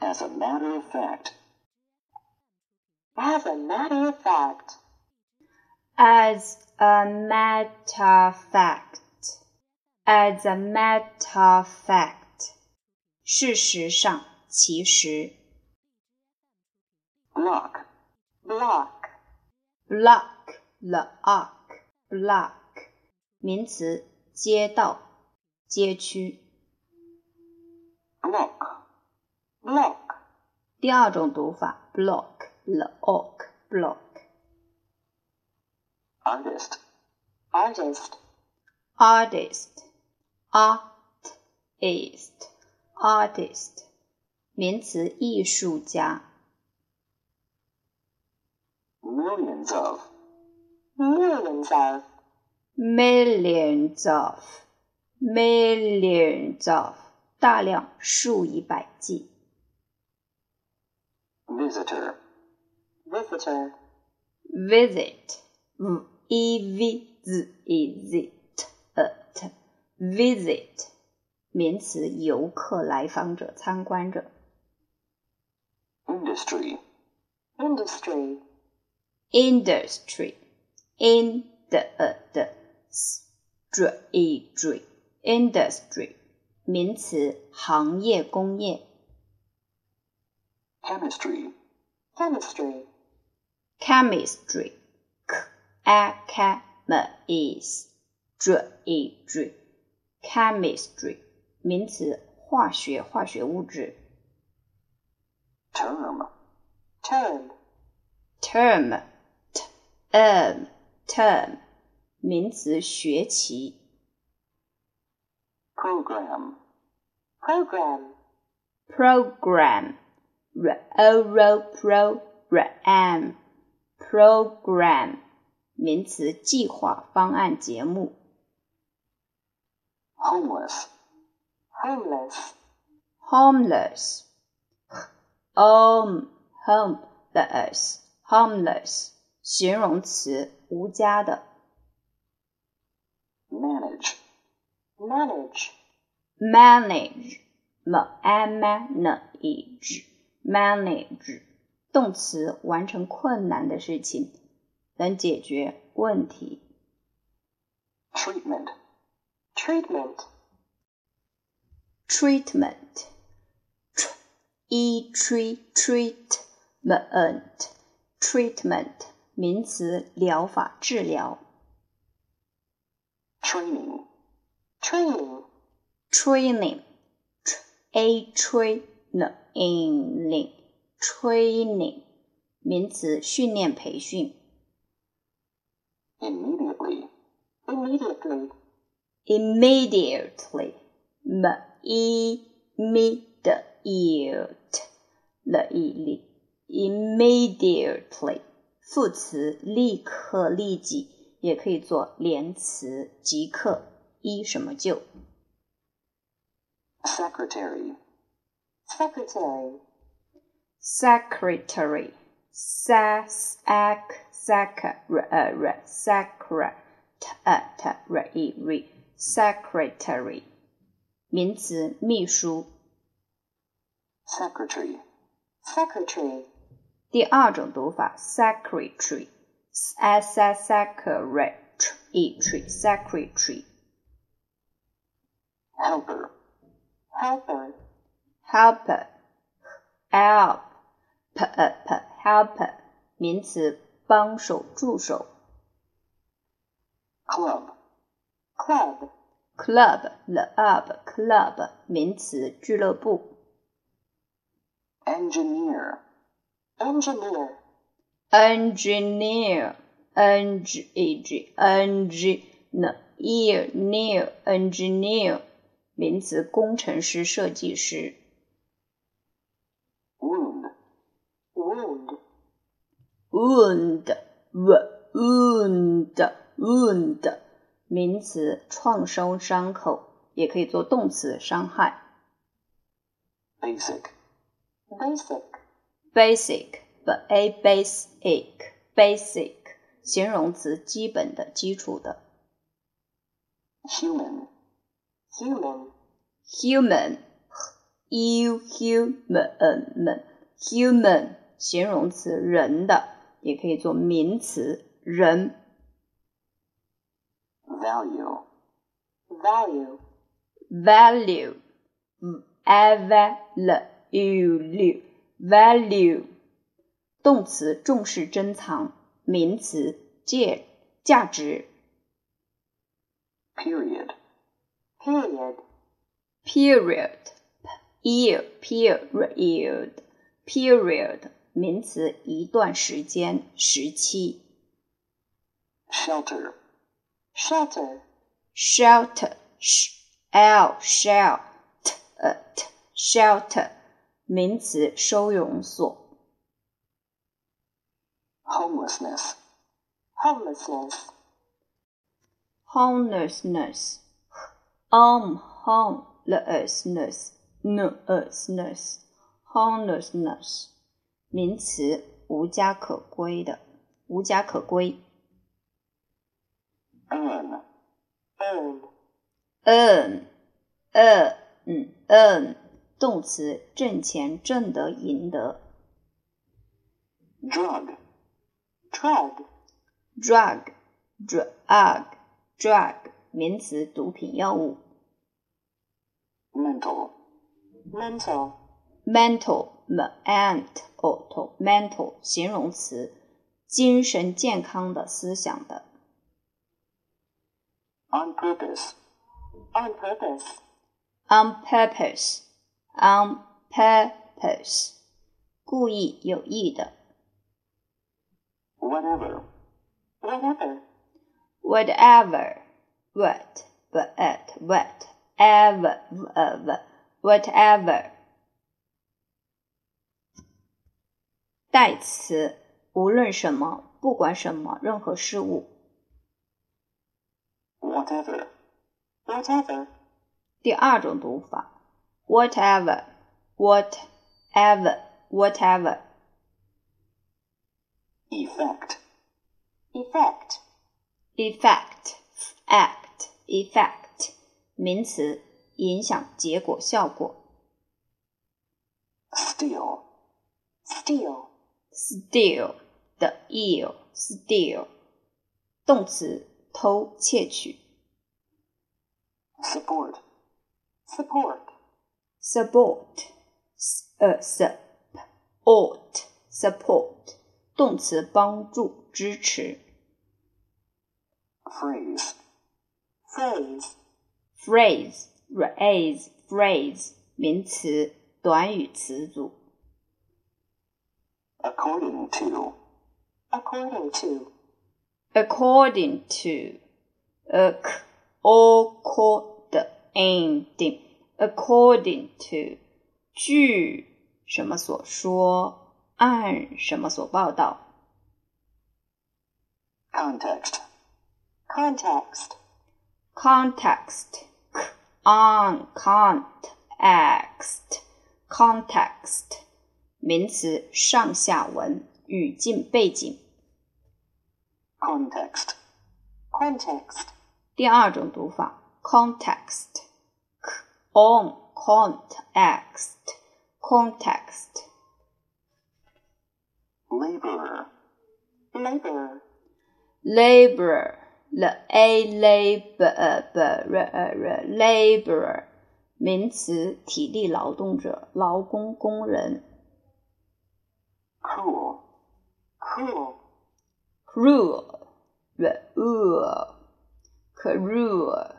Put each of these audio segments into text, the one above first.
As a matter of fact. As a matter of fact. As a matter of fact. As a matter of fact. 事实上，其实。Block. Block. Block. Block. Block. 名词，街道、街区。Block. Block. 第二种读法，block, block, block. Artist. Artist. Artist, artist, artist. 名词，艺术家。 Millions of. Millions of. Millions of, millions of. 大量，数以百计。 Visitor. Visitor. Visit, v e v z e z t e t, visit. 名词，游客、来访者、参观者。 Industry. Industry. Industry, in the the industry, industry. 名词，行业、工业。 Chemistry. Chemistry. Chemistry, c a c h e m i s t r y, chemistry. 名词，化学、化学物质。 Term. Term. Term, term, term. 名词，学期。 Program. Program. program, R o r pro r m, program, 名词，计划、方案、节目。Homeless. Homeless. homeless, home, homeless, homeless, 形容词，无家的。Manage. Manage. manage, manage, manage, 动词，完成困难的事情，能解决问题。Treatment. Treatment. treatment, tr e tre treatment, treatment, 名词，疗法、治疗。Training. Training. training, tr a training, training, 名词，训练、培训。Immediately. Immediately. immediately, immediately, immediately, 副词，立刻、立即，也可以做连词，即刻，一什么就。Secretary. Secretary. secretary, sac, sac, sac, r, r, secre, t, t, r, e, r, secretary, 名词，秘书。 Secretary. Secretary. 第二种读法，secretary, s, s, secretary, secretary, Helper. Helper. helper, help, p, p, helper, 名词，帮手、助手。 Club. Club. club, club, club, 名词，俱乐部。 Engineer. Engineer. engineer, eng, eg, engineer, near, engineer, 名词，工程师、设计师。 Wound. wound, wound, wound, 名词，创伤、伤口，也可以做动词，伤害。 Basic. Basic. basic, b a basic, basic, 形容词，基本的、基础的。 Human. Human. human, u human human 形容词人的，也可以做名词人。value, value, value value value 动词重视珍藏，名词价价值。period, period, period year period period 名词一段时间时期。shelter shelter shelter sh l shell t t shelter 名词收容所。homelessness, homelessness, homelessness um homelessness homelessness homelessness 名词无家可归的，无家可归。earn, earn, earn earn 动词挣钱挣得赢得。drug, drug, drug drug drug 名词毒品药物。mental, mental, mental mental mental 形容词，精神健康的思想的。 on purpose, on purpose, on purpose on purpose 故意有意的。 whatever, whatever, whatever what but whatever whatever whatever 代词，无论什么，不管什么，任何事物。whatever, whatever, 第二种读法，whatever whatever whatever effect, effect, effect act effect 名词，影响结果效果。steal, steal, steal 的 ill steal 动词偷窃取。support, support, support 呃 support support 动词帮助支持。phrase, phrase, phrase phrase phrase 名词短语词组。according to, according to, according to ac according according to 据什么所说，按什么所报道。 context, context, context on context context 名词上下文语境背景。context, context, 第二种读法，context on context context laborer, laborer, laborer l a laborer laborer 名词体力劳动者劳工工人。cruel, cruel, cruel cruel cruel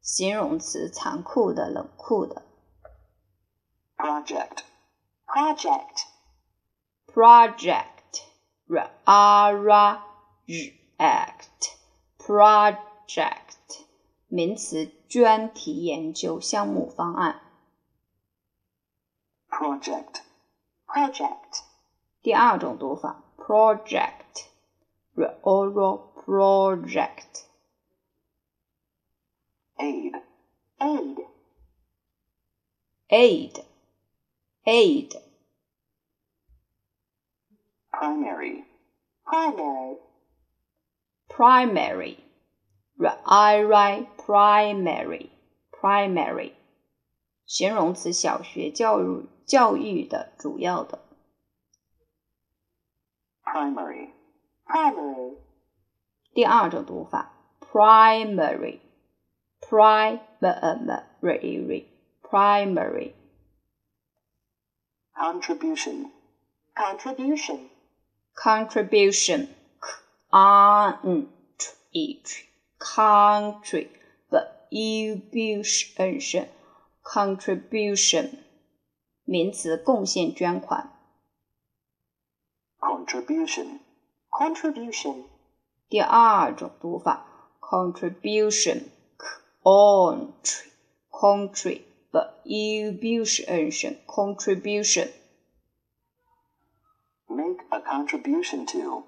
形容词残酷的冷酷的。 project, project, project project project 名词专题研究项目方案。 project, project, 第二种读法 project oral project aid, aid, aid aid primary, primary, primary i primary primary 形容词，小学教育教育的主要的。Primary, primary, 第二种读法，primary。primary primary contribution, contribution, contribution on each country contribution contribution 名词贡献捐款。contribution, contribution, 第二种读法，contribution country contribution contribution make a contribution to,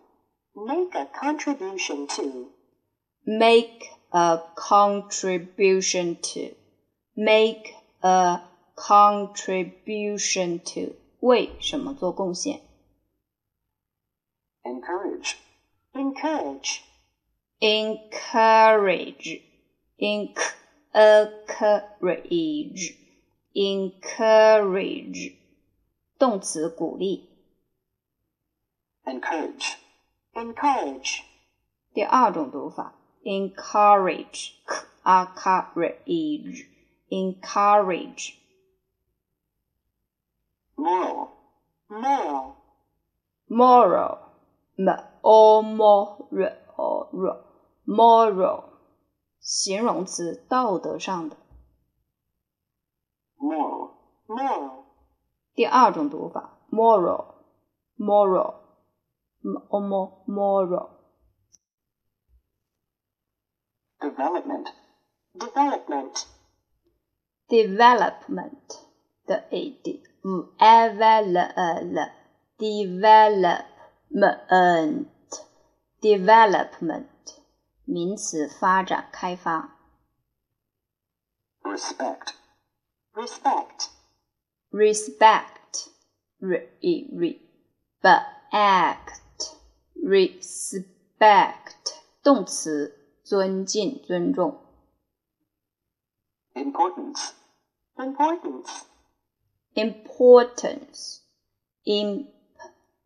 make a contribution to, make a contribution to make a contribution to 为什么做贡献 encourage, encourage, encourage encourage encourage 动词鼓励。 encourage, encourage, 第二种读法，encourage encourage encourage moral, moral, moral M o moral moral 形容词，道德上的。moral, moral, 第二种读法，moral moral m o mo moral development, development, development 的 a d v e l l development development 名词，发展、开发。 respect, respect, respect re re act respect 动词，尊敬、尊重。 importance, importance, importance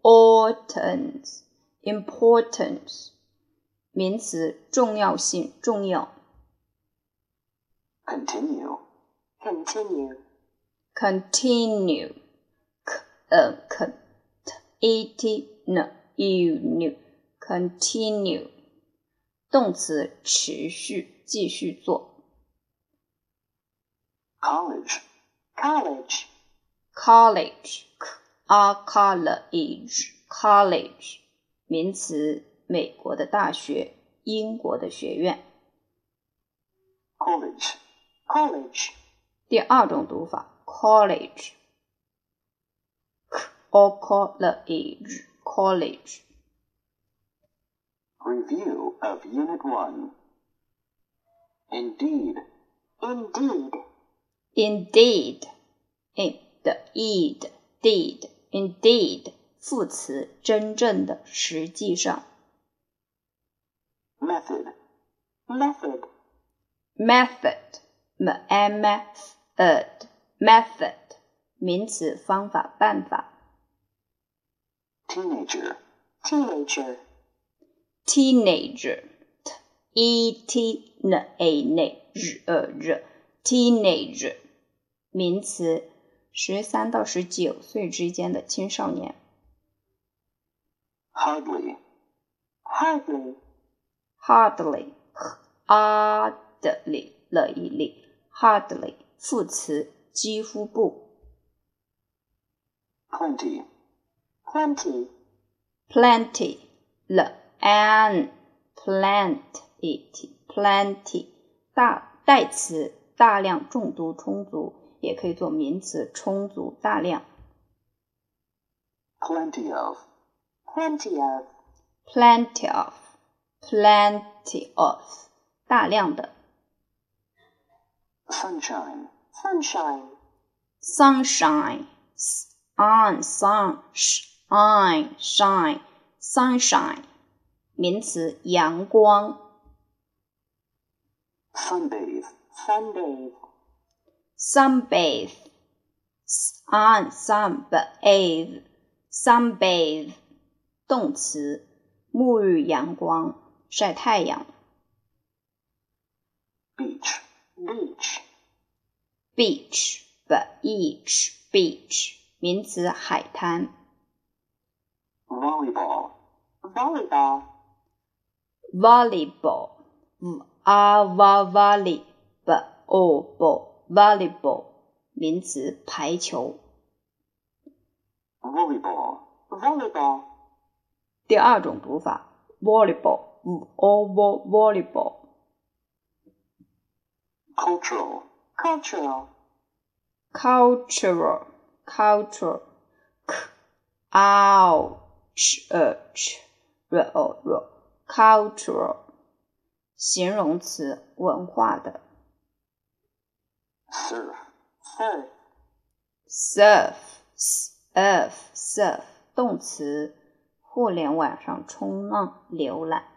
importance importance 名词，重要性、重要。 continue, continue, continue c uh, c e t n u n continue 动词，持续、继续做。 college, college, college a college college 名词，美国的大学，英国的学院。 college, college, 第二种读法，college or college college review of unit 1. Indeed, indeed, indeed indeed deed indeed 副词，真正的，实际上。 method, method, method method method 名词，方法、办法。 teenager, teenager, teenager t e t n a n e r teenager 名词， 十三到十九岁之间的青少年。hardly, hardly, hardly hardly 了一粒 hardly 副词，几乎不。plenty, plenty, plenty 了 an plenty plenty 大代词，大量、众多、充足，也可以做名词，充足、大量。plenty of, plenty of, plenty of plenty of 大量的。sunshine, sunshine, sunshine on sunshine shine sunshine 名词，阳光。sunbathe, sunbathe, sunbathe on sunbathe sunbathe 动词，沐浴阳光，晒太阳。 beach, beach, beach beach beach 名词，海滩。 volleyball, volleyball, volleyball v a v volley b o b Volleyball 名词，排球。volleyball, volleyball, 第二种读法，volleyball v o v volleyball。cultural, cultural, cultural cultural c o ch ch r o r cultural 形容词，文化的。surf，surf，surf，surf，动词，互联网上冲浪、浏览。